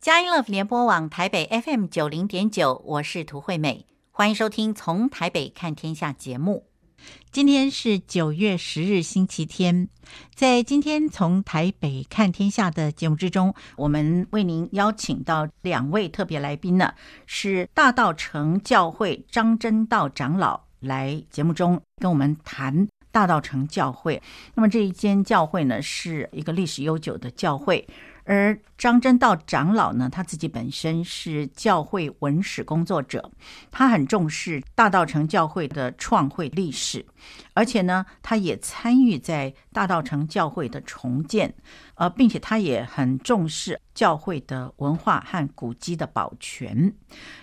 佳音乐联播网台北 FM 九零点九，我是涂惠美，欢迎收听《从台北看天下》节目。今天是九月十日，星期天。在今天《从台北看天下》的节目之中，我们为您邀请到两位特别来宾呢，是大道城教会张真道长老来节目中跟我们谈大道城教会。那么这一间教会呢，是一个历史悠久的教会。而张真道长老呢，他自己本身是教会文史工作者，他很重视大道城教会的创会历史，而且呢，他也参与在大道城教会的重建，呃，并且他也很重视教会的文化和古迹的保全。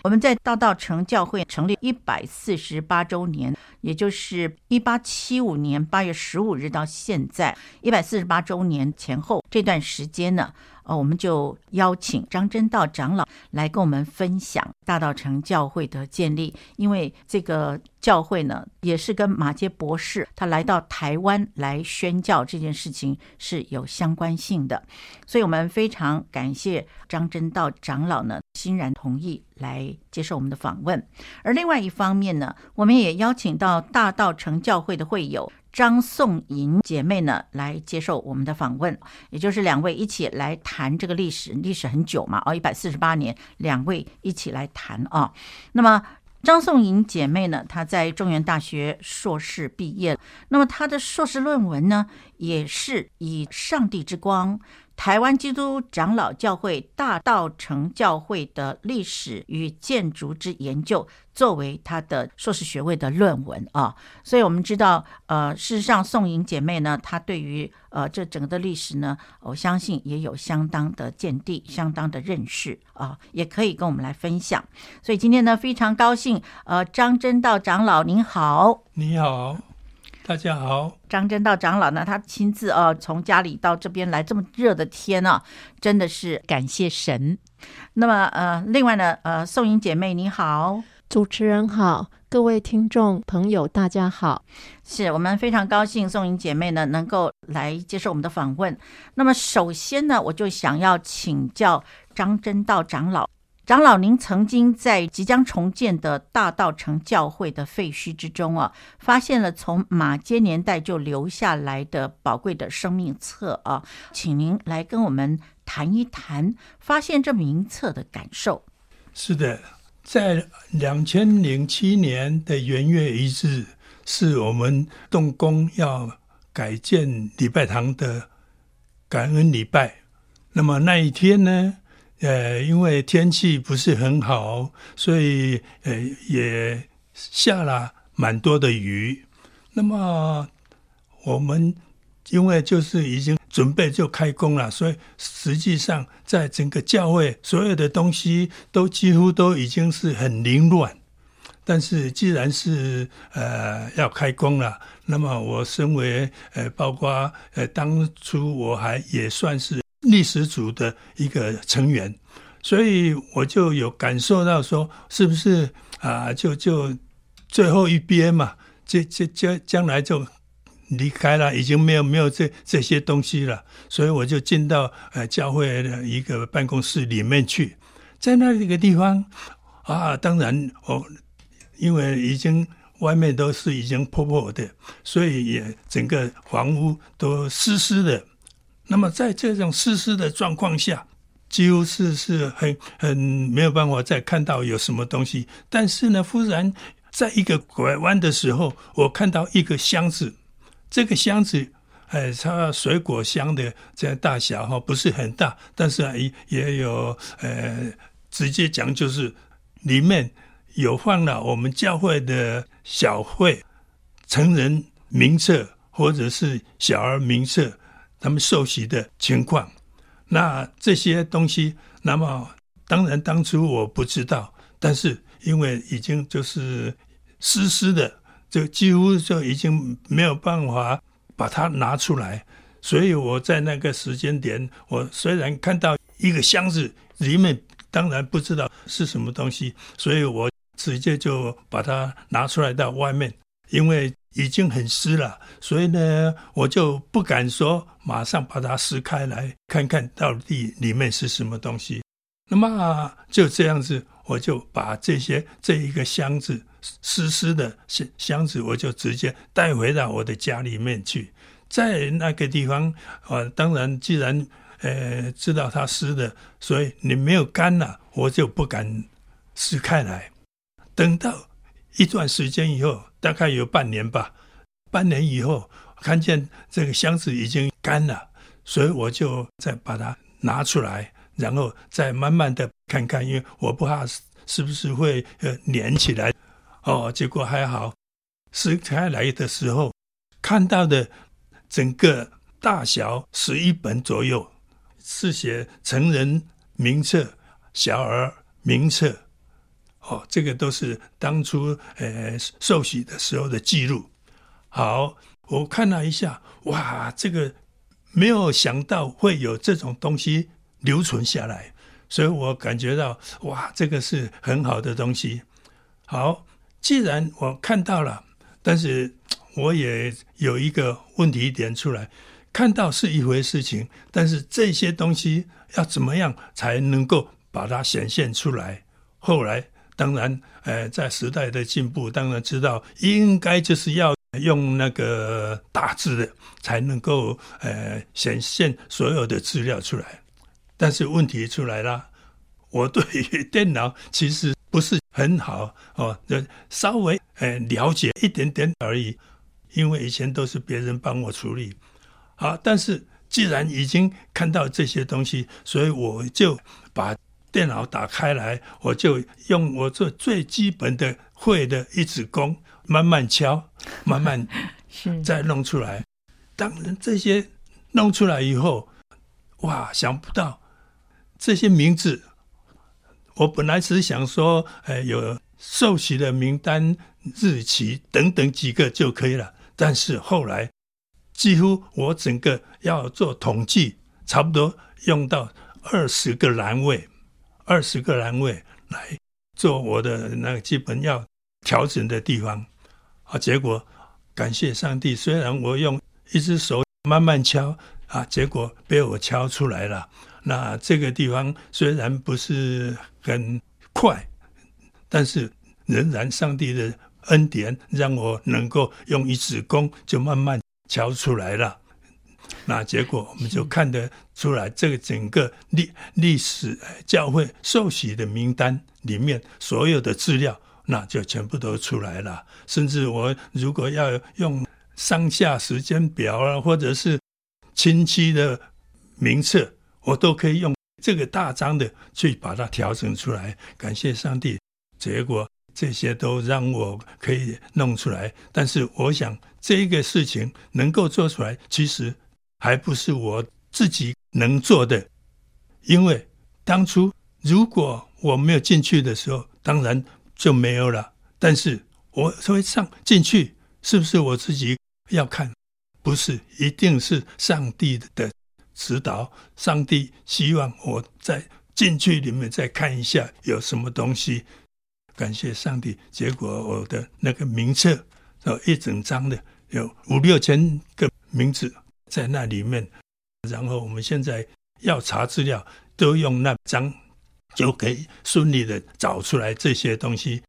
我们在大道城教会成立一百四十八周年，也就是一八七五年八月十五日到现在一百四十八周年前后这段时间呢。哦，我们就邀请张真道长老来跟我们分享大道城教会的建立，因为这个教会呢，也是跟马杰博士他来到台湾来宣教这件事情是有相关性的，所以我们非常感谢张真道长老呢，欣然同意来接受我们的访问。而另外一方面呢，我们也邀请到大道城教会的会友。张颂银姐妹呢，来接受我们的访问，也就是两位一起来谈这个历史，历史很久嘛，哦，一百四十八年，两位一起来谈啊。那么张颂银姐妹呢，她在中原大学硕士毕业，那么她的硕士论文呢，也是以《上帝之光》。台湾基督长老教会大道城教会的历史与建筑之研究，作为他的硕士学位的论文啊，所以我们知道，呃，事实上，颂银姐妹呢，她对于呃这整个的历史呢，我相信也有相当的见地、相当的认识啊，也可以跟我们来分享。所以今天呢，非常高兴，呃，张真道长老您好，你好。大家好，张真道长老呢，他亲自啊从家里到这边来，这么热的天啊，真的是感谢神。那么呃，另外呢，呃，宋英姐妹你好，主持人好，各位听众朋友大家好，是我们非常高兴颂银姐妹呢能够来接受我们的访问。那么首先呢，我就想要请教张真道长老。长老，您曾经在即将重建的大道城教会的废墟之中啊，发现了从马偕年代就留下来的宝贵的生命册啊，请您来跟我们谈一谈发现这名册的感受。是的，在两千零七年的元月一日，是我们动工要改建礼拜堂的感恩礼拜。那么那一天呢，呃，因为天气不是很好，所以呃也下了蛮多的雨。那么我们因为就是已经准备就开工了，所以实际上在整个教会所有的东西都几乎都已经是很凌乱。但是既然是呃要开工了，那么我身为呃包括呃当初我还也算是。历史组的一个成员，所以我就有感受到说，是不是啊？就就最后一边嘛，这这将将来就离开了，已经没有没有这这些东西了。所以我就进到呃教会的一个办公室里面去，在那一个地方啊，当然我因为已经外面都是已经破破的，所以也整个房屋都湿湿的。那么在这种湿湿的状况下，几乎是是很很没有办法再看到有什么东西。但是呢，忽然在一个拐弯的时候，我看到一个箱子。这个箱子，哎，它水果箱的这样大小哈，不是很大，但是也也有呃，直接讲就是里面有放了我们教会的小会成人名册或者是小儿名册。他们受洗的情况，那这些东西，那么当然当初我不知道，但是因为已经就是湿湿的，就几乎就已经没有办法把它拿出来，所以我在那个时间点，我虽然看到一个箱子里面，当然不知道是什么东西，所以我直接就把它拿出来到外面，因为。已经很湿了，所以呢，我就不敢说马上把它撕开来看看到底里面是什么东西。那么就这样子，我就把这些这一个箱子湿湿的箱箱子，我就直接带回到我的家里面去。在那个地方，啊，当然，既然呃知道它湿的，所以你没有干了，我就不敢撕开来。等到一段时间以后，大概有半年吧，半年以后，看见这个箱子已经干了，所以我就再把它拿出来。然后再慢慢的看看，因为我不怕是不是会呃粘起来，哦，结果还好，撕开来的时候看到的整个大小十一本左右，是写成人名册、小儿名册，哦，这个都是当初呃受洗的时候的记录。好，我看了一下，哇，这个没有想到会有这种东西。留存下来，所以我感觉到哇，这个是很好的东西。好，既然我看到了，但是我也有一个问题点出来：看到是一回事情，但是这些东西要怎么样才能够把它显现出来？后来当然，呃，在时代的进步，当然知道应该就是要用那个大字的，才能够呃显现所有的资料出来。但是问题出来了，我对于电脑其实不是很好哦，就稍微呃了解一点点而已，因为以前都是别人帮我处理。好，但是既然已经看到这些东西，所以我就把电脑打开来，我就用我这最基本的会的一指功，慢慢敲，慢慢再弄出来。当然这些弄出来以后，哇，想不到。这些名字，我本来只想说，呃，有受洗的名单、日期等等几个就可以了。但是后来，几乎我整个要做统计，差不多用到二十个栏位，二十个栏位来做我的那个基本要调整的地方。啊，结果感谢上帝，虽然我用一只手慢慢敲，啊，结果被我敲出来了。那这个地方虽然不是很快，但是仍然上帝的恩典让我能够用一指功就慢慢敲出来了。那结果我们就看得出来，这个整个历历史教会受洗的名单里面所有的资料，那就全部都出来了。甚至我如果要用上下时间表啊，或者是亲戚的名册。我都可以用这个大张的去把它调整出来，感谢上帝。结果这些都让我可以弄出来，但是我想这个事情能够做出来，其实还不是我自己能做的，因为当初如果我没有进去的时候，当然就没有了。但是我会上进去，是不是我自己要看？不是，一定是上帝的。指导，上帝希望我在进去里面再看一下有什么东西。感谢上帝，结果我的那个名册，有一整张的，有五六千个名字在那里面。然后我们现在要查资料，都用那张就可以顺利的找出来这些东西。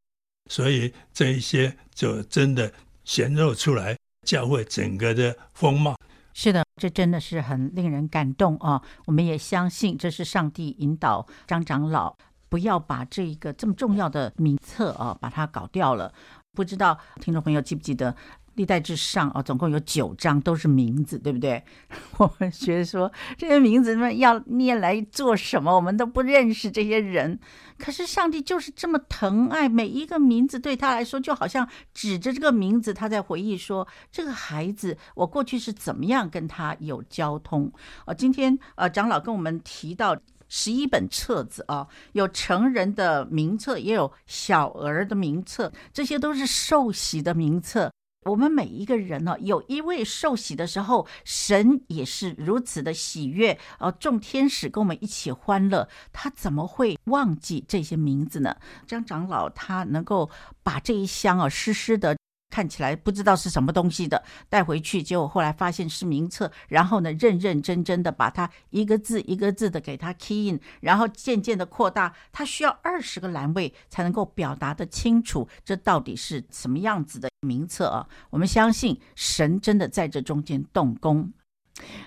所以这一些就真的显露出来教会整个的风貌。是的，这真的是很令人感动啊！我们也相信这是上帝引导张长老，不要把这一个这么重要的名册啊，把它搞掉了。不知道听众朋友记不记得？历代之上啊，总共有九章，都是名字，对不对？我们觉得说这些名字们要念来做什么？我们都不认识这些人，可是上帝就是这么疼爱每一个名字，对他来说就好像指着这个名字，他在回忆说这个孩子，我过去是怎么样跟他有交通啊？今天呃，长老跟我们提到十一本册子啊，有成人的名册，也有小儿的名册，这些都是受洗的名册。我们每一个人呢，有一位受洗的时候，神也是如此的喜悦，呃，众天使跟我们一起欢乐，他怎么会忘记这些名字呢？张长老他能够把这一箱啊湿湿的看起来不知道是什么东西的，带回去，结果后来发现是名册，然后呢，认认真真的把它一个字一个字的给它 key in，然后渐渐的扩大，它需要二十个栏位才能够表达得清楚，这到底是什么样子的名册啊？我们相信神真的在这中间动工。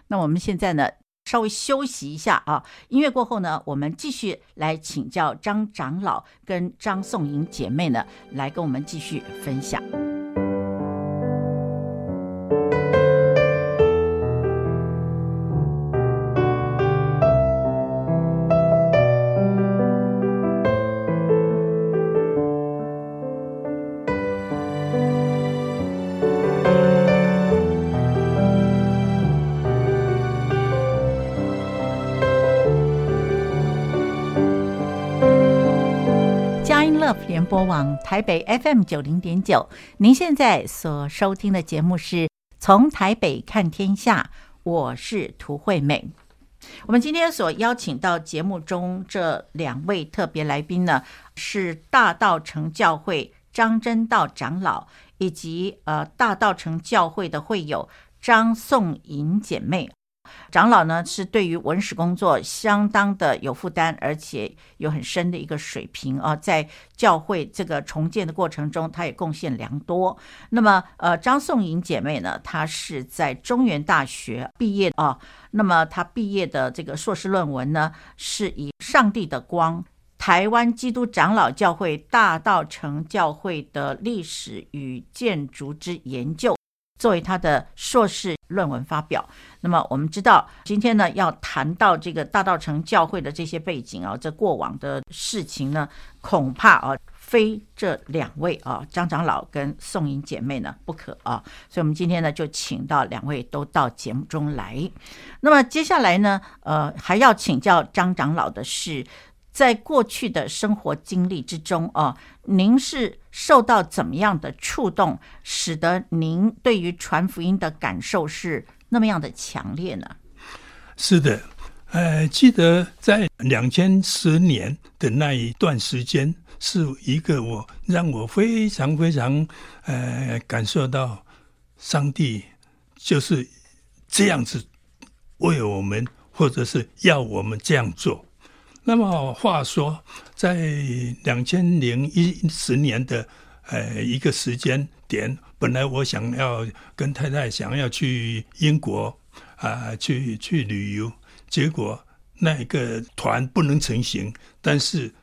那我们现在呢，稍微休息一下啊，音乐过后呢，我们继续来请教张长老跟张颂银姐妹呢，来跟我们继续分享。播网台北 FM 九零点九，您现在所收听的节目是从台北看天下，我是涂惠美。我们今天所邀请到节目中这两位特别来宾呢，是大道城教会张真道长老，以及呃大道城教会的会友张颂银姐妹。长老呢，是对于文史工作相当的有负担，而且有很深的一个水平啊，在教会这个重建的过程中，他也贡献良多。那么，呃，张颂颖姐妹呢，她是在中原大学毕业啊。那么，她毕业的这个硕士论文呢，是以《上帝的光：台湾基督长老教会大道城教会的历史与建筑之研究》。作为他的硕士论文发表，那么我们知道，今天呢要谈到这个大道城教会的这些背景啊，这过往的事情呢，恐怕啊非这两位啊张长老跟宋颖姐妹呢不可啊，所以我们今天呢就请到两位都到节目中来。那么接下来呢，呃，还要请教张长老的是。在过去的生活经历之中啊，您是受到怎么样的触动，使得您对于传福音的感受是那么样的强烈呢？是的，呃，记得在两千十年的那一段时间，是一个我让我非常非常呃感受到上帝就是这样子为我们，或者是要我们这样做。那么话说，在两千零一十年的呃一个时间点，本来我想要跟太太想要去英国啊、去去旅游，结果那个团不能成行。但是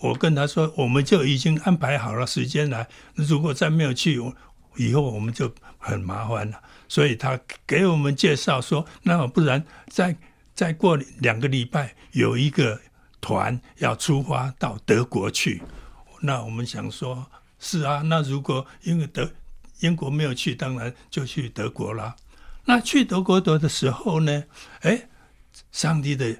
我跟他说，我们就已经安排好了时间来，如果再没有去，以后我们就很麻烦了。所以他给我们介绍说，那不然再再过两个礼拜有一个。团要出发到德国去，那我们想说，是啊，那如果因为德英国没有去，当然就去德国了。那去德国的的时候呢，哎，上帝的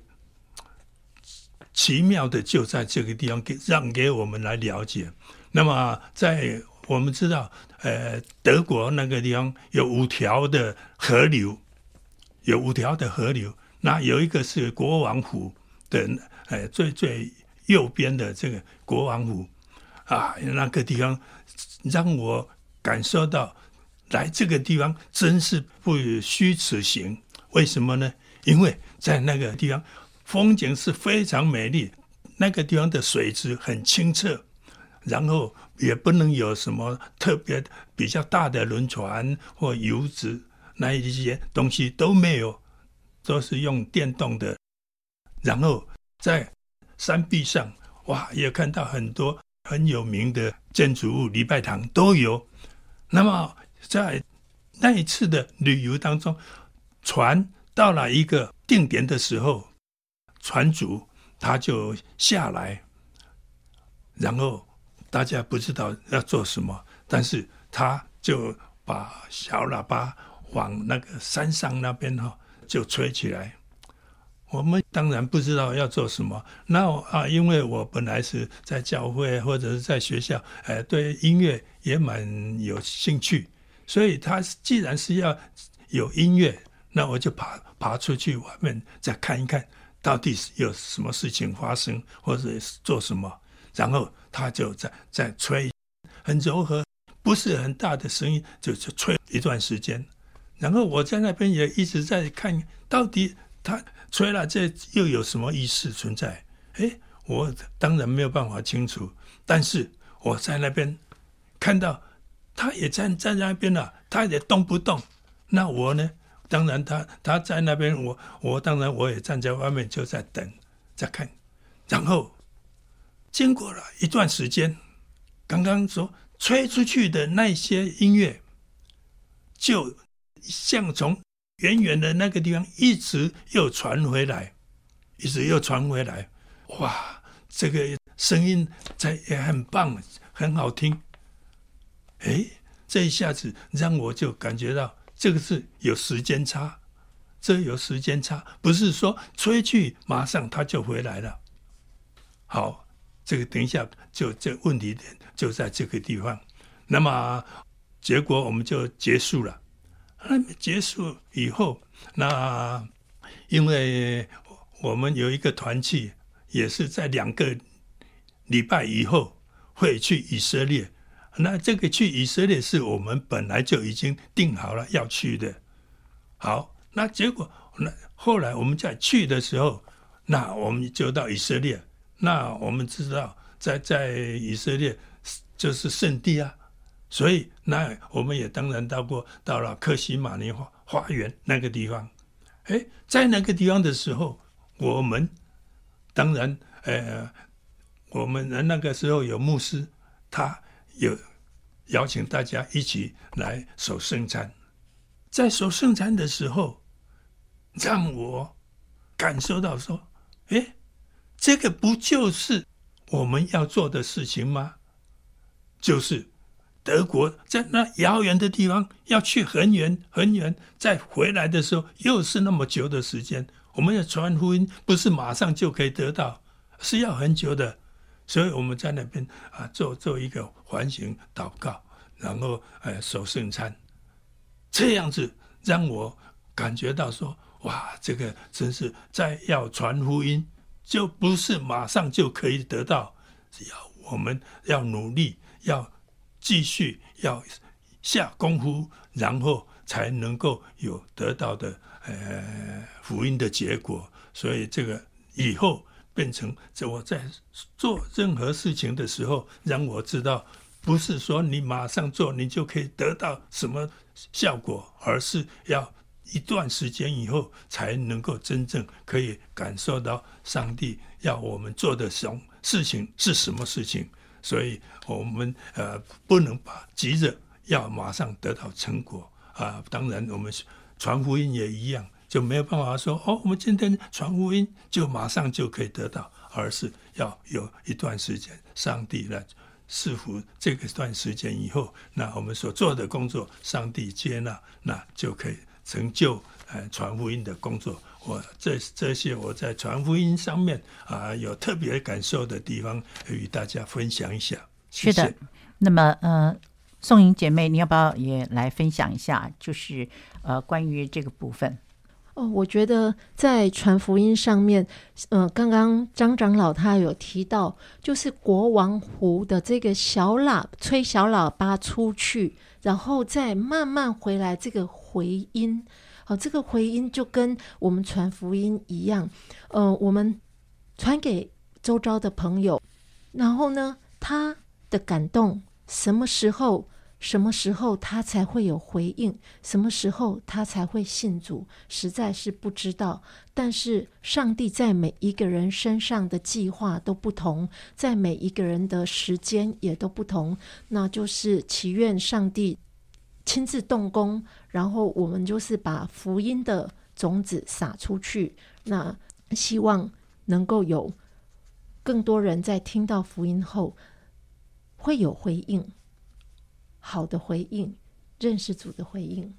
奇妙的就在这个地方给让给我们来了解。那么在我们知道，呃，德国那个地方有五条的河流，有五条的河流，那有一个是国王湖的。哎，最最右边的这个国王湖啊，那个地方让我感受到来这个地方真是不虚此行。为什么呢？因为在那个地方风景是非常美丽，那个地方的水质很清澈，然后也不能有什么特别比较大的轮船或游子，那一些东西都没有，都是用电动的，然后。在山壁上，哇，也看到很多很有名的建筑物，礼拜堂都有。那么在那一次的旅游当中，船到了一个定点的时候，船主他就下来，然后大家不知道要做什么，但是他就把小喇叭往那个山上那边哈就吹起来。我们当然不知道要做什么。那啊，因为我本来是在教会或者是在学校，呃，对音乐也蛮有兴趣，所以他既然是要有音乐，那我就爬爬出去外面再看一看，到底是有什么事情发生，或者是做什么。然后他就在在吹，很柔和，不是很大的声音，就就吹一段时间。然后我在那边也一直在看，到底他吹了这又有什么意思存在？哎，我当然没有办法清楚，但是我在那边看到他也站站在那边了，他也动不动。那我呢？当然他他在那边，我我当然我也站在外面就在等，在看。然后经过了一段时间，刚刚说吹出去的那些音乐，就像从远远的那个地方一直又传回来，一直又传回来。哇，这个声音在也很棒，很好听。哎，这一下子让我就感觉到这个是有时间差，这有时间差，不是说吹去马上它就回来了。好，这个等一下就这问题点就在这个地方。那么结果我们就结束了。那结束以后，那因为我们有一个团契，也是在两个礼拜以后会去以色列。那这个去以色列是我们本来就已经定好了要去的。好，那结果那后来我们在去的时候，那我们就到以色列。那我们知道，在在以色列就是圣地啊，所以那我们也当然到过，到了克西马尼花花园那个地方。哎，在那个地方的时候，我们当然呃，我们那个时候有牧师，他有邀请大家一起来守圣餐。在守圣餐的时候，让我感受到说，哎。这个不就是我们要做的事情吗？就是德国在那遥远的地方要去很远很远，再回来的时候又是那么久的时间。我们要传福音，不是马上就可以得到，是要很久的。所以我们在那边啊，做做一个环形祷告，然后呃守圣餐，这样子让我感觉到说，哇，这个真是在要传福音。就不是马上就可以得到，只要我们要努力，要继续要下功夫，然后才能够有得到的呃福音的结果。所以这个以后变成这我在做任何事情的时候，让我知道，不是说你马上做你就可以得到什么效果，而是要。一段时间以后，才能够真正可以感受到上帝要我们做的什么事情是什么事情。所以，我们呃不能把急着要马上得到成果啊。当然，我们传福音也一样，就没有办法说哦，我们今天传福音就马上就可以得到，而是要有一段时间，上帝来赐福这个段时间以后，那我们所做的工作，上帝接纳，那就可以。成就呃传福音的工作，我这这些我在传福音上面啊有特别感受的地方，与大家分享一下。谢谢。是的，那么呃，宋莹姐妹，你要不要也来分享一下？就是呃，关于这个部分。哦，我觉得在传福音上面，嗯、呃，刚刚张长老他有提到，就是国王湖的这个小喇吹小喇叭出去，然后再慢慢回来，这个。回音，好，这个回音就跟我们传福音一样，呃，我们传给周遭的朋友，然后呢，他的感动什么时候，什么时候他才会有回应，什么时候他才会信主，实在是不知道。但是上帝在每一个人身上的计划都不同，在每一个人的时间也都不同，那就是祈愿上帝。亲自动工，然后我们就是把福音的种子撒出去。那希望能够有更多人在听到福音后会有回应，好的回应，认识主的回应。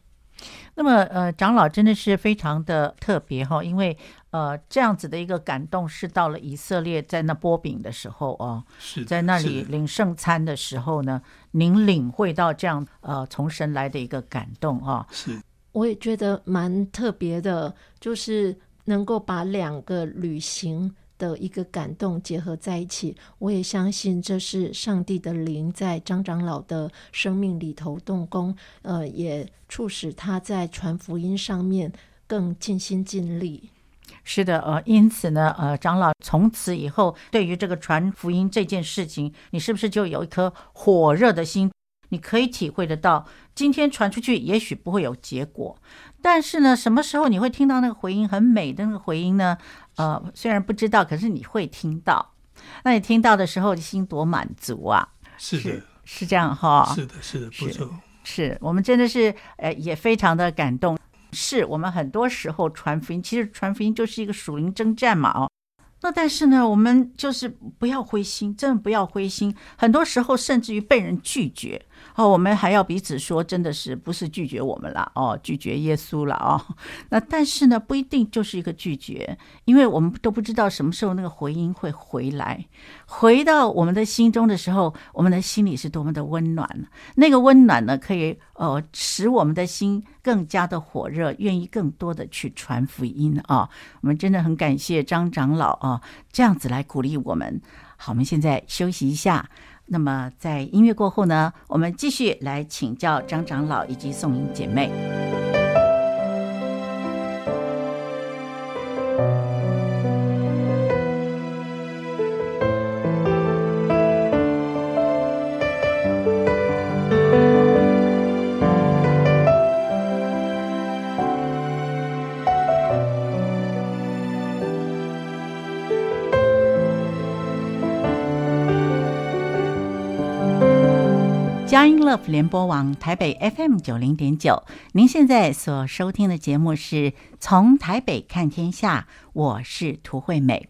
那么，呃，长老真的是非常的特别哈，因为呃，这样子的一个感动是到了以色列，在那波饼的时候哦，是在那里。领圣餐的时候呢，您领会到这样呃从神来的一个感动啊，是，我也觉得蛮特别的，就是能够把两个旅行的一个感动结合在一起。我也相信这是上帝的灵在张长老的生命里头动工，呃，也促使他在传福音上面更尽心尽力。是的，呃，因此呢，呃，长老从此以后对于这个传福音这件事情，你是不是就有一颗火热的心？你可以体会得到，今天传出去也许不会有结果，但是呢，什么时候你会听到那个回音很美的那个回音呢？呃，虽然不知道，可是你会听到。那你听到的时候，心多满足啊！是的，是，是这样哈。是的，是的，不错。是，是我们真的是呃，也非常的感动。是我们很多时候传福音，其实传福音就是一个属灵征战嘛，哦。那但是呢，我们就是不要灰心，真的不要灰心。很多时候甚至于被人拒绝。哦，我们还要彼此说，真的是不是拒绝我们了哦，拒绝耶稣了哦。那但是呢，不一定就是一个拒绝，因为我们都不知道什么时候那个回音会回来，回到我们的心中的时候，我们的心里是多么的温暖。那个温暖呢，可以呃使我们的心更加的火热，愿意更多的去传福音啊、哦。我们真的很感谢张长老啊，这样子来鼓励我们。好，我们现在休息一下。那么，在音乐过后呢，我们继续来请教张长老以及宋英姐妹。乐福联播网台北 FM 九零点九，您现在所收听的节目是从台北看天下，我是涂惠美。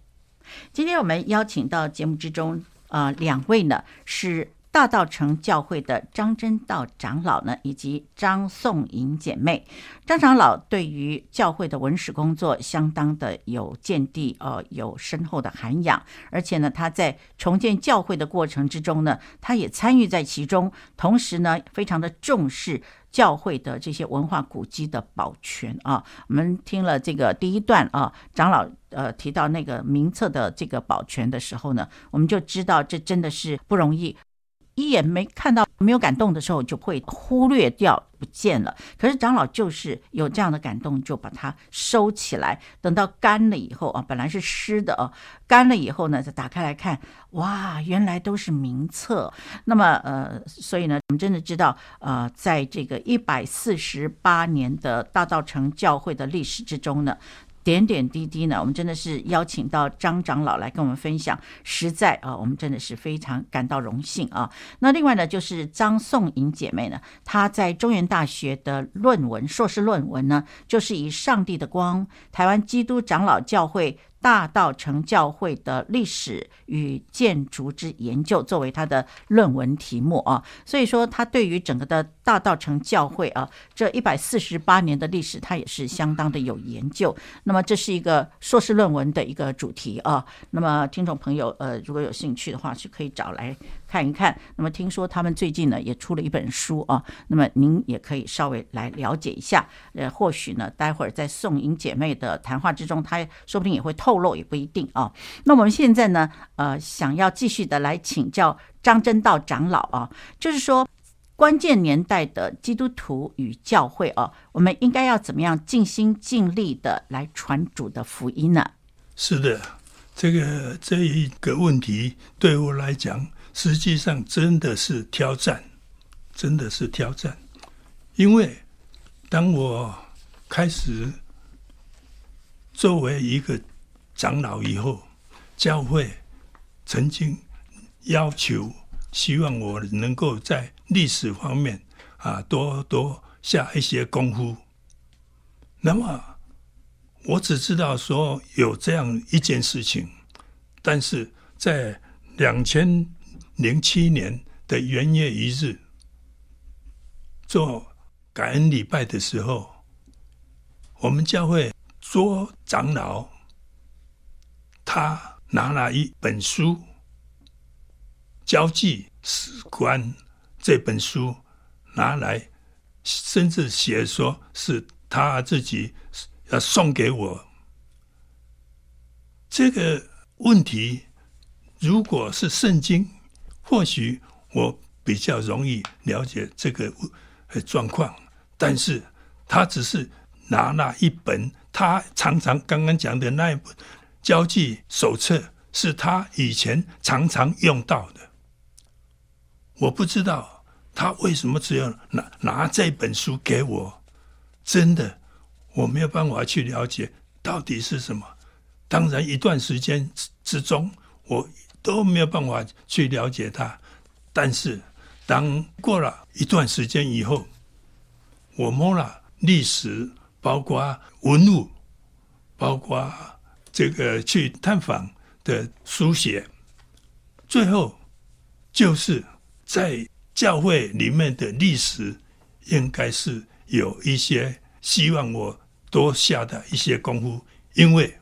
今天我们邀请到节目之中，呃，两位呢是。大道城教会的张真道长老呢，以及张颂颖姐妹，张长老对于教会的文史工作相当的有见地，呃，有深厚的涵养，而且呢，他在重建教会的过程之中呢，他也参与在其中，同时呢，非常的重视教会的这些文化古迹的保全啊。我们听了这个第一段啊，长老呃提到那个名册的这个保全的时候呢，我们就知道这真的是不容易。一眼没看到，没有感动的时候，就会忽略掉，不见了。可是长老就是有这样的感动，就把它收起来。等到干了以后啊，本来是湿的啊，干了以后呢，再打开来看，哇，原来都是名册。那么呃，所以呢，我们真的知道，呃，在这个一百四十八年的大道城教会的历史之中呢。点点滴滴呢，我们真的是邀请到张长老来跟我们分享，实在啊，我们真的是非常感到荣幸啊。那另外呢，就是张颂颖姐妹呢，她在中原大学的论文硕士论文呢，就是以《上帝的光：台湾基督长老教会》。大道城教会的历史与建筑之研究作为他的论文题目啊，所以说他对于整个的大道城教会啊这一百四十八年的历史，他也是相当的有研究。那么这是一个硕士论文的一个主题啊。那么听众朋友呃如果有兴趣的话，是可以找来看一看。那么听说他们最近呢也出了一本书啊，那么您也可以稍微来了解一下。呃，或许呢待会儿在颂英姐妹的谈话之中，她说不定也会透露也不一定啊。那我们现在呢，呃，想要继续的来请教张真道长老啊，就是说关键年代的基督徒与教会啊，我们应该要怎么样尽心尽力的来传主的福音呢？是的，这个这一个问题对我来讲，实际上真的是挑战，真的是挑战，因为当我开始。作为一个长老以后，教会曾经要求，希望我能够在历史方面啊多多下一些功夫。那么我只知道说有这样一件事情，但是在两千零七年的元月一日做感恩礼拜的时候，我们教会。说长老，他拿了一本书，《交际史观》这本书拿来，甚至写说是他自己要送给我。这个问题如果是圣经，或许我比较容易了解这个状况。但是他只是拿那一本，他常常刚刚讲的那一本交际手册，是他以前常常用到的。我不知道他为什么只要拿拿这本书给我，真的我没有办法去了解到底是什么。当然，一段时间之之中，我都没有办法去了解他。但是，当过了一段时间以后，我摸了历史，包括文物，包括这个去探访的书写，最后就是。在教会里面的历史，应该是有一些希望我多下的一些功夫，因为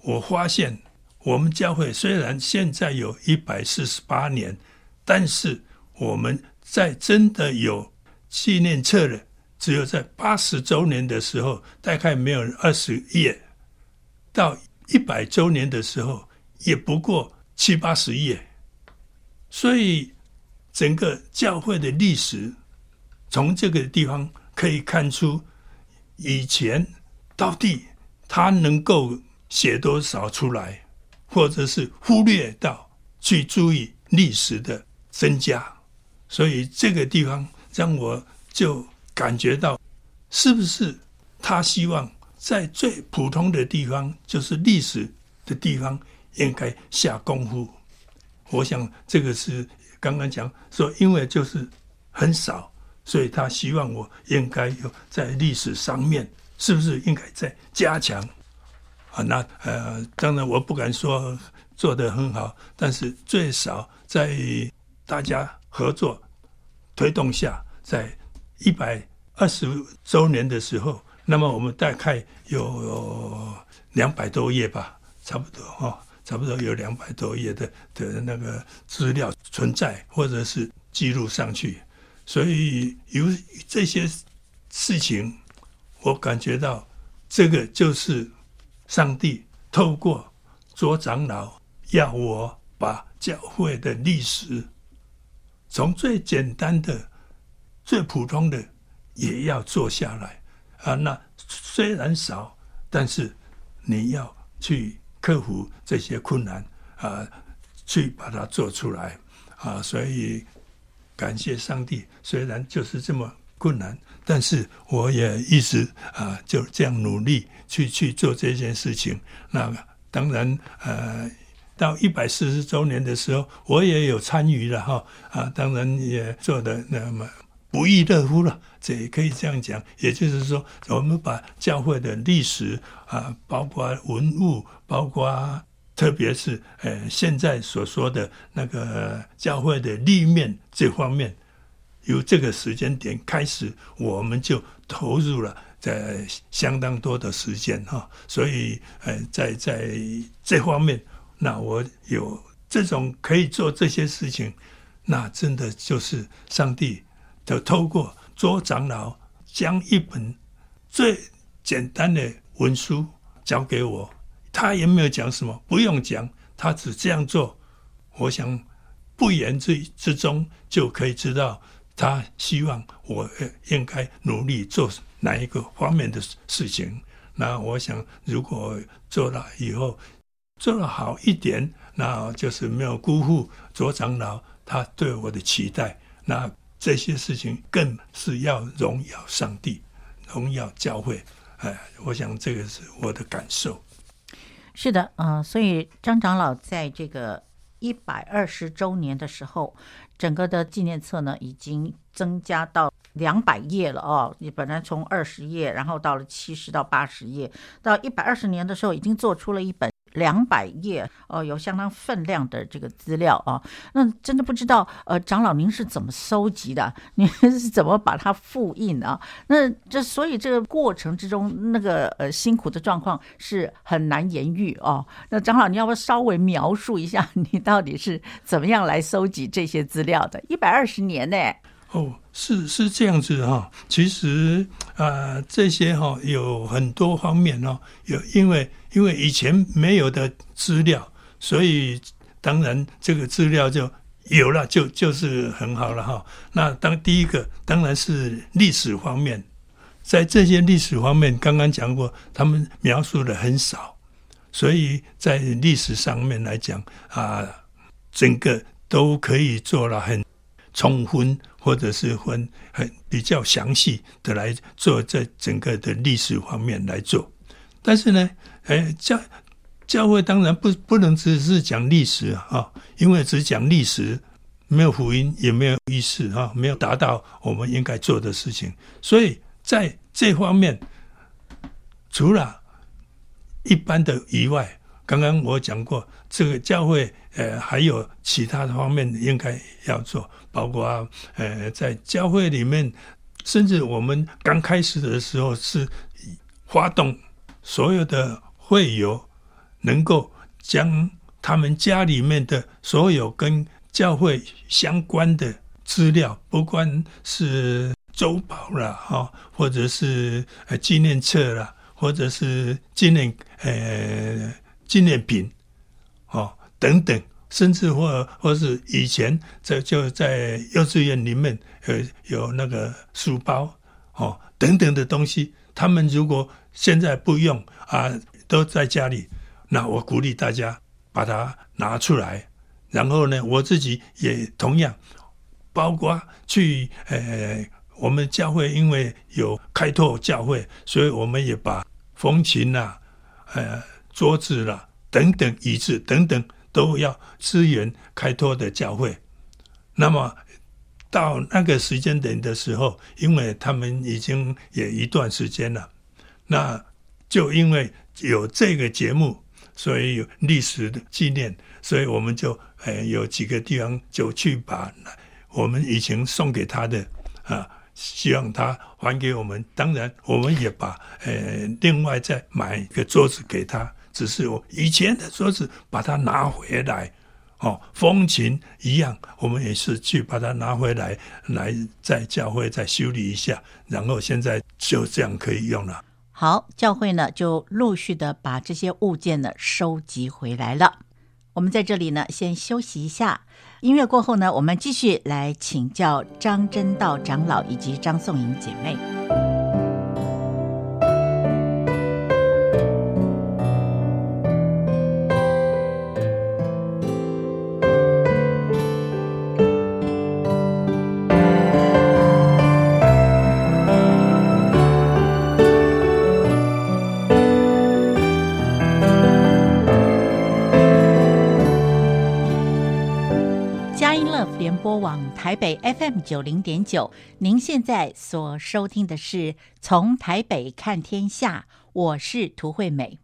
我发现我们教会虽然现在有一百四十八年，但是我们在真的有纪念册的，只有在八十周年的时候，大概没有二十页；到一百周年的时候，也不过七八十页，所以。整个教会的历史，从这个地方可以看出，以前到底他能够写多少出来，或者是忽略到去注意历史的增加，所以这个地方让我就感觉到，是不是他希望在最普通的地方，就是历史的地方，应该下功夫。我想这个是。刚刚讲说，因为就是很少，所以他希望我应该有在历史上面，是不是应该再加强啊？那呃，当然我不敢说做得很好，但是最少在大家合作推动下，在一百二十周年的时候，那么我们大概有两百多页吧，差不多哈。差不多有两百多页的的那个资料存在，或者是记录上去，所以有这些事情，我感觉到这个就是上帝透过卓长老要我把教会的历史，从最简单的、最普通的也要做下来啊。那虽然少，但是你要去。克服这些困难啊，去把它做出来啊！所以感谢上帝，虽然就是这么困难，但是我也一直啊就这样努力去去做这件事情。那当然呃，到一百四十周年的时候，我也有参与了哈啊！当然也做的那么不亦乐乎了，这也可以这样讲。也就是说，我们把教会的历史啊，包括文物。包括，特别是呃，现在所说的那个教会的立面这方面，由这个时间点开始，我们就投入了在相当多的时间哈。所以呃，在在这方面，那我有这种可以做这些事情，那真的就是上帝的透过做长老将一本最简单的文书交给我。他也没有讲什么，不用讲，他只这样做。我想不言之之中就可以知道，他希望我应该努力做哪一个方面的事情。那我想，如果做了以后做了好一点，那就是没有辜负左长老他对我的期待。那这些事情更是要荣耀上帝，荣耀教会。哎，我想这个是我的感受。是的，嗯、所以张长老在这个一百二十周年的时候，整个的纪念册呢已经增加到两百页了哦。你本来从二十页，然后到了七十到八十页，到一百二十年的时候，已经做出了一本。两百页哦，有相当分量的这个资料啊，那真的不知道呃，长老您是怎么收集的？您 是怎么把它复印啊？那这所以这个过程之中，那个呃辛苦的状况是很难言喻哦。那长老，你要不要稍微描述一下，你到底是怎么样来收集这些资料的？一百二十年呢？哦，是是这样子哈。其实啊、这些哈有很多方面哦，有因为。因为以前没有的资料，所以当然这个资料就有了，就就是很好了哈。那当第一个当然是历史方面，在这些历史方面，刚刚讲过，他们描述的很少，所以在历史上面来讲啊，整个都可以做了很充分。或者是分很比较详细的来做这整个的历史方面来做，但是呢，哎，教教会当然不不能只是讲历史啊，因为只讲历史没有福音也没有意思啊，没有达到我们应该做的事情，所以在这方面，除了一般的以外，刚刚我讲过这个教会。呃，还有其他的方面应该要做，包括呃，在教会里面，甚至我们刚开始的时候是发动所有的会友，能够将他们家里面的所有跟教会相关的资料，不管是周报啦，哈，或者是呃纪念册啦，或者是纪念呃纪念品，哦。等等，甚至或或是以前在就在幼稚园里面，有，有那个书包哦等等的东西，他们如果现在不用啊，都在家里，那我鼓励大家把它拿出来。然后呢，我自己也同样，包括去呃，我们教会因为有开拓教会，所以我们也把风琴啦、呃，桌子啦等等椅子等等。都要支援开拓的教会，那么到那个时间点的时候，因为他们已经也一段时间了，那就因为有这个节目，所以有历史的纪念，所以我们就呃有几个地方就去把我们以前送给他的啊，希望他还给我们。当然，我们也把呃另外再买一个桌子给他。只是我以前的桌子把它拿回来，哦，风琴一样，我们也是去把它拿回来，来在教会再修理一下，然后现在就这样可以用了。好，教会呢就陆续的把这些物件呢收集回来了。我们在这里呢先休息一下，音乐过后呢，我们继续来请教张真道长老以及张颂银姐妹。往台北 FM 九零点九，您现在所收听的是从台北看天下，我是涂惠美。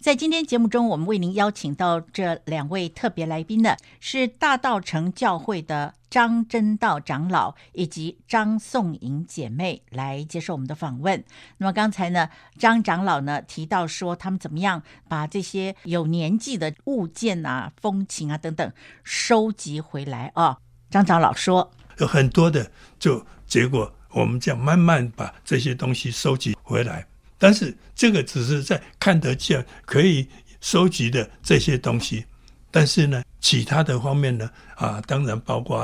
在今天节目中，我们为您邀请到这两位特别来宾的是大道城教会的张真道长老以及张颂颖姐妹来接受我们的访问。那么刚才呢，张长老呢提到说，他们怎么样把这些有年纪的物件啊、风情啊等等收集回来啊？张长老说，有很多的，就结果我们这样慢慢把这些东西收集回来。但是这个只是在看得见可以收集的这些东西，但是呢，其他的方面呢，啊，当然包括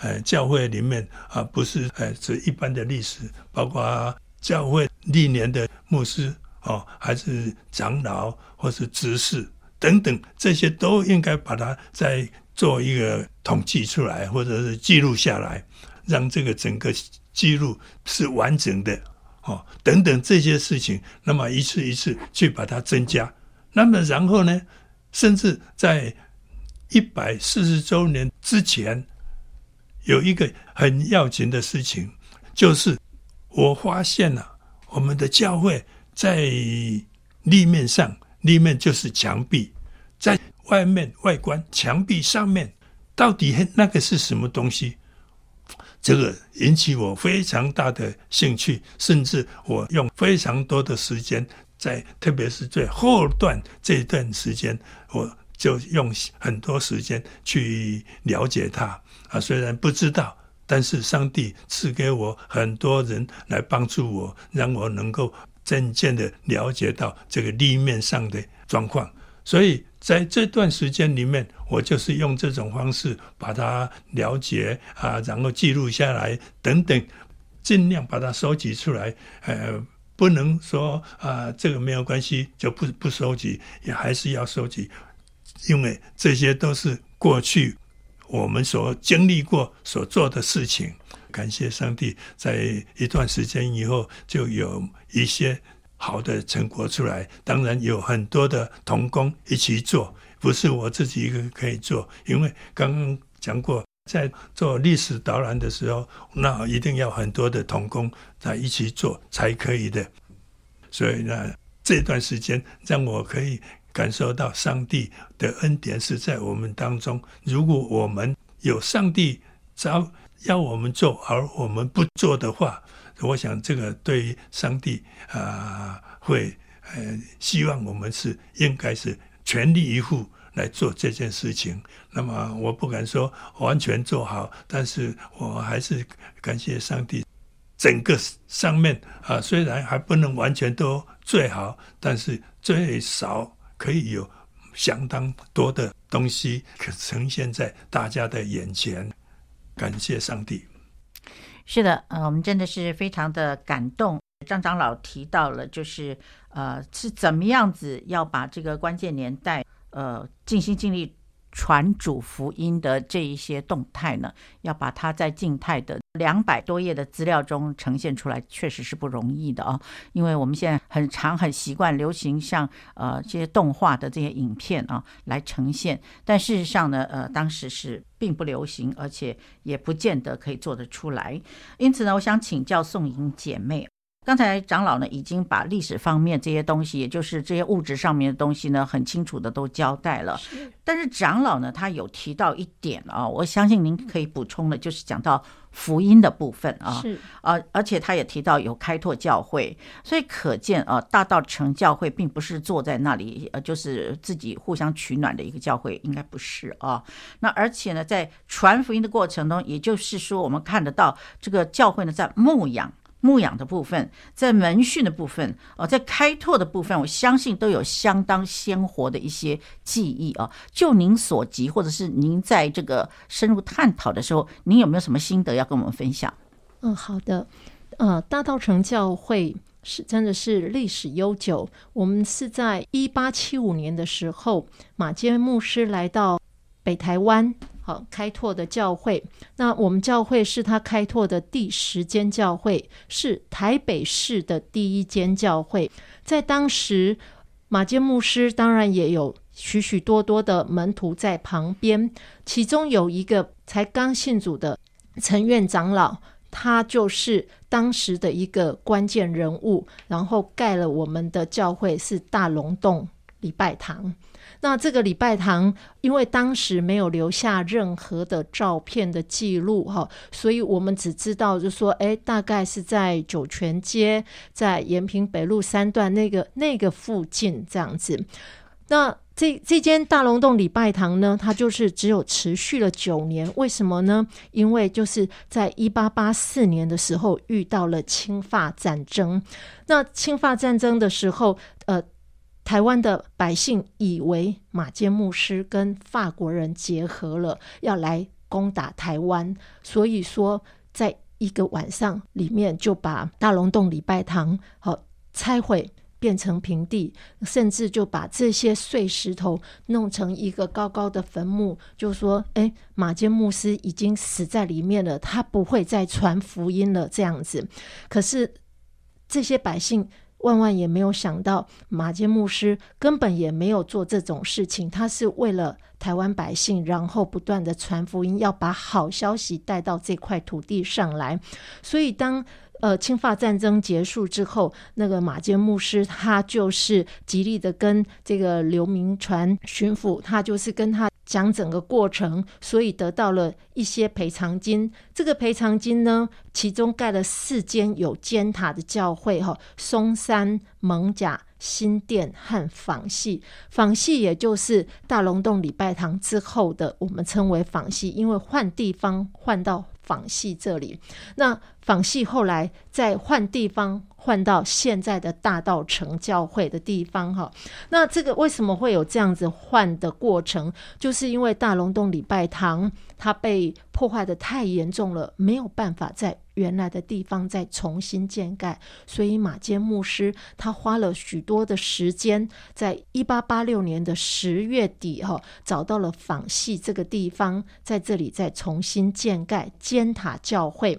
呃教会里面啊，不是呃这一般的历史，包括教会历年的牧师哦，还是长老或是执事等等，这些都应该把它在做一个统计出来，或者是记录下来，让这个整个记录是完整的。哦，等等这些事情，那么一次一次去把它增加，那么然后呢，甚至在一百四十周年之前，有一个很要紧的事情，就是我发现了我们的教会在立面上，立面就是墙壁，在外面外观墙壁上面，到底那个是什么东西？这个引起我非常大的兴趣，甚至我用非常多的时间在，特别是最后段这段时间，我就用很多时间去了解它。啊，虽然不知道，但是上帝赐给我很多人来帮助我，让我能够真正的了解到这个立面上的状况。所以在这段时间里面，我就是用这种方式把它了解啊，然后记录下来等等，尽量把它收集出来。呃，不能说啊，这个没有关系就不不收集，也还是要收集，因为这些都是过去我们所经历过所做的事情。感谢上帝，在一段时间以后，就有一些好的成果出来。当然有很多的同工一起做，不是我自己一个可以做。因为刚刚讲过，在做历史导览的时候，那一定要很多的同工在一起做才可以的。所以呢，这段时间让我可以感受到上帝的恩典是在我们当中。如果我们有上帝招。要我们做，而我们不做的话，我想这个对于上帝啊、会呃希望我们是应该是全力以赴来做这件事情。那么我不敢说完全做好，但是我还是感谢上帝。整个上面啊，虽然还不能完全都最好，但是最少可以有相当多的东西可呈现在大家的眼前。感谢上帝。是的，嗯，我们真的是非常的感动。张长老提到了，就是呃，是怎么样子要把这个关键年代，呃，尽心尽力。传主福音的这一些动态呢，要把它在静态的两百多页的资料中呈现出来，确实是不容易的啊。因为我们现在很常很习惯流行像呃这些动画的这些影片啊来呈现，但事实上呢，呃当时是并不流行，而且也不见得可以做得出来。因此呢，我想请教宋莹姐妹。刚才长老呢已经把历史方面这些东西，也就是这些物质上面的东西呢，很清楚的都交代了。是。但是长老呢，他有提到一点啊，我相信您可以补充的，就是讲到福音的部分啊。是啊，而且他也提到有开拓教会，所以可见啊，大道城教会并不是坐在那里呃，就是自己互相取暖的一个教会，应该不是啊。那而且呢，在传福音的过程中，也就是说，我们看得到这个教会呢，在牧养。牧养的部分，在门训的部分，哦，在开拓的部分，我相信都有相当鲜活的一些记忆啊。就您所及，或者是您在这个深入探讨的时候，您有没有什么心得要跟我们分享？嗯，好的。呃，大道城教会是真的是历史悠久。我们是在一八七五年的时候，马坚牧师来到北台湾。好，开拓的教会，那我们教会是他开拓的第十间教会，是台北市的第一间教会。在当时，马坚牧师当然也有许许多多的门徒在旁边，其中有一个才刚信主的陈院长老，他就是当时的一个关键人物，然后盖了我们的教会，是大龙洞礼拜堂。那这个礼拜堂，因为当时没有留下任何的照片的记录哈，所以我们只知道就说，哎，大概是在酒泉街，在延平北路三段那个那个附近这样子。那这这间大龙洞礼拜堂呢，它就是只有持续了九年，为什么呢？因为就是在一八八四年的时候遇到了清法战争。那清法战争的时候，呃。台湾的百姓以为马坚牧师跟法国人结合了，要来攻打台湾，所以说在一个晚上里面就把大龙洞礼拜堂好拆毁，变成平地，甚至就把这些碎石头弄成一个高高的坟墓，就说：“哎，马坚牧师已经死在里面了，他不会再传福音了。”这样子，可是这些百姓。万万也没有想到，马偕牧师根本也没有做这种事情。他是为了台湾百姓，然后不断的传福音，要把好消息带到这块土地上来。所以当呃清法战争结束之后，那个马坚牧师他就是极力的跟这个刘铭传巡抚，他就是跟他。讲整个过程，所以得到了一些赔偿金。这个赔偿金呢，其中盖了四间有尖塔的教会，哈，松山、蒙甲、新店和访系。访系也就是大龙洞礼拜堂之后的，我们称为访系，因为换地方换到访系这里。那访系后来再换地方，换到现在的大道成教会的地方哈。那这个为什么会有这样子换的过程？就是因为大龙洞礼拜堂它被破坏的太严重了，没有办法再原来的地方再重新建盖，所以马坚牧师他花了许多的时间，在一八八六年的十月底哈，找到了访系这个地方，在这里再重新建盖尖塔教会。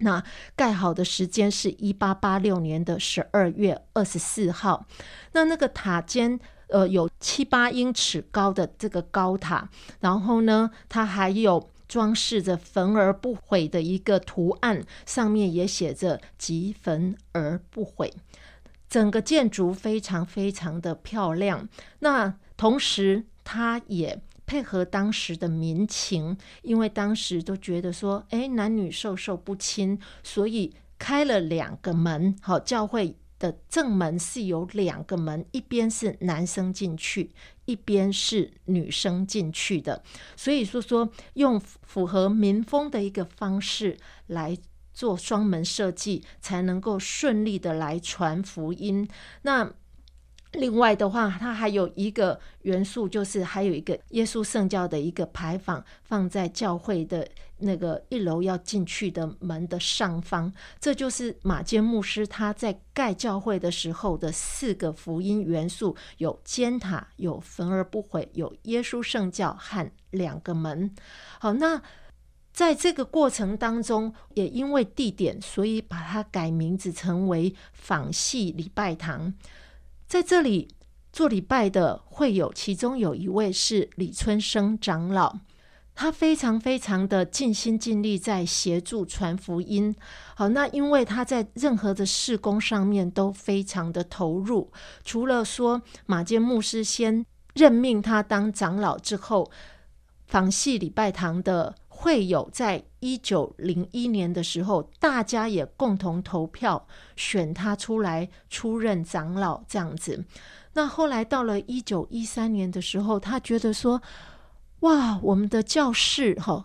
那盖好的时间是一八八六年的十二月二十四号。那那个塔尖，呃，有七八英尺高的这个高塔，然后呢，它还有装饰着焚而不毁的一个图案，上面也写着“即焚而不毁”。整个建筑非常非常的漂亮。那同时，它也。配合当时的民情，因为当时都觉得说，哎，男女授受不亲，所以开了两个门。好，教会的正门是有两个门，一边是男生进去，一边是女生进去的。所以说说用符合民风的一个方式来做双门设计，才能够顺利的来传福音。那。另外的话，它还有一个元素，就是还有一个耶稣圣教的一个牌坊，放在教会的那个一楼要进去的门的上方。这就是马坚牧师他在盖教会的时候的四个福音元素：有尖塔，有焚而不毁，有耶稣圣教和两个门。好，那在这个过程当中，也因为地点，所以把它改名字成为仿系礼拜堂。在这里做礼拜的会有，其中有一位是李春生长老，他非常非常的尽心尽力在协助传福音。好，那因为他在任何的事工上面都非常的投入，除了说马建牧师先任命他当长老之后，访系礼拜堂的。会有在一九零一年的时候，大家也共同投票选他出来出任长老这样子。那后来到了一九一三年的时候，他觉得说：“哇，我们的教室哈，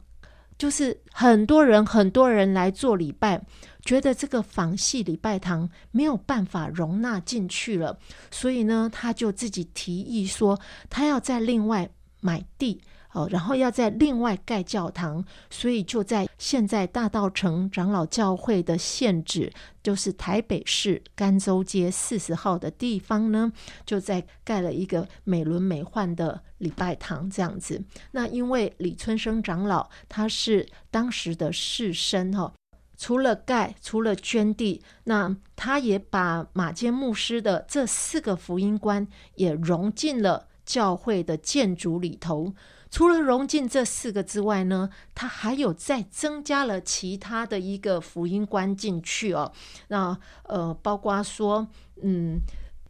就是很多人很多人来做礼拜，觉得这个房系礼拜堂没有办法容纳进去了，所以呢，他就自己提议说，他要再另外买地。”哦，然后要在另外盖教堂，所以就在现在大道城长老教会的现址，就是台北市甘州街四十号的地方呢，就在盖了一个美轮美奂的礼拜堂这样子。那因为李春生长老他是当时的士绅哈，除了盖，除了捐地，那他也把马坚牧师的这四个福音观也融进了教会的建筑里头。除了融进这四个之外呢，他还有再增加了其他的一个福音观进去哦。那呃，包括说，嗯，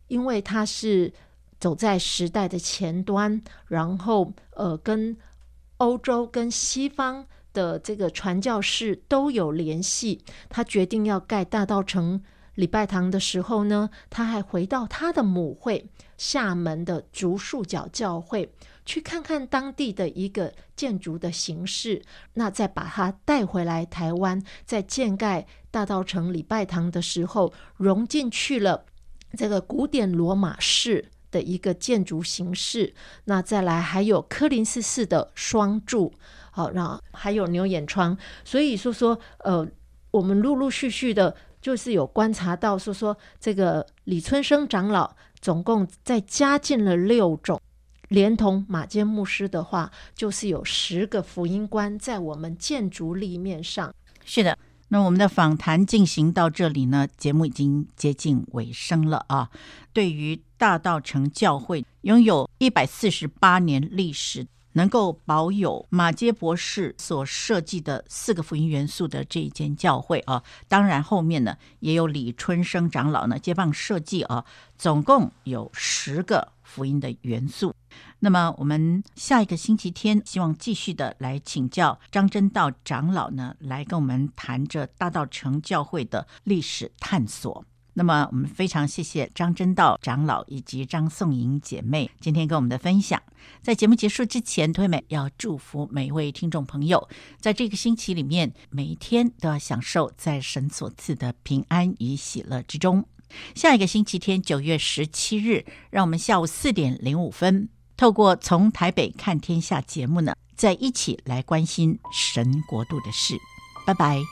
因为他是走在时代的前端，然后呃，跟欧洲跟西方的这个传教士都有联系，他决定要盖大道城礼拜堂的时候呢，他还回到他的母会厦门的竹树角教会。去看看当地的一个建筑的形式，那再把它带回来台湾，在建盖大道城礼拜堂的时候，融进去了这个古典罗马式的一个建筑形式。那再来还有柯林斯式的双柱，好，然后还有牛眼窗。所以说说，呃，我们陆陆续续的，就是有观察到说说这个李春生长老总共再加进了六种。连同马偕牧师的话，就是有十个福音观在我们建筑立面上。是的，那我们的访谈进行到这里呢，节目已经接近尾声了啊。对于大道城教会拥有一百四十八年历史，能够保有马偕博士所设计的四个福音元素的这一间教会啊，当然后面呢也有李春生长老呢接棒设计啊，总共有十个福音的元素。那么我们下一个星期天，希望继续的来请教张真道长老呢，来跟我们谈着大道城教会的历史探索。那么，我们非常谢谢张真道长老以及张颂莹姐妹今天跟我们的分享。在节目结束之前，推美要祝福每一位听众朋友，在这个星期里面，每一天都要享受在神所赐的平安与喜乐之中。下一个星期天九月十七日让我们下午四点零五分透过从台北看天下节目呢再一起来关心神国度的事。拜拜。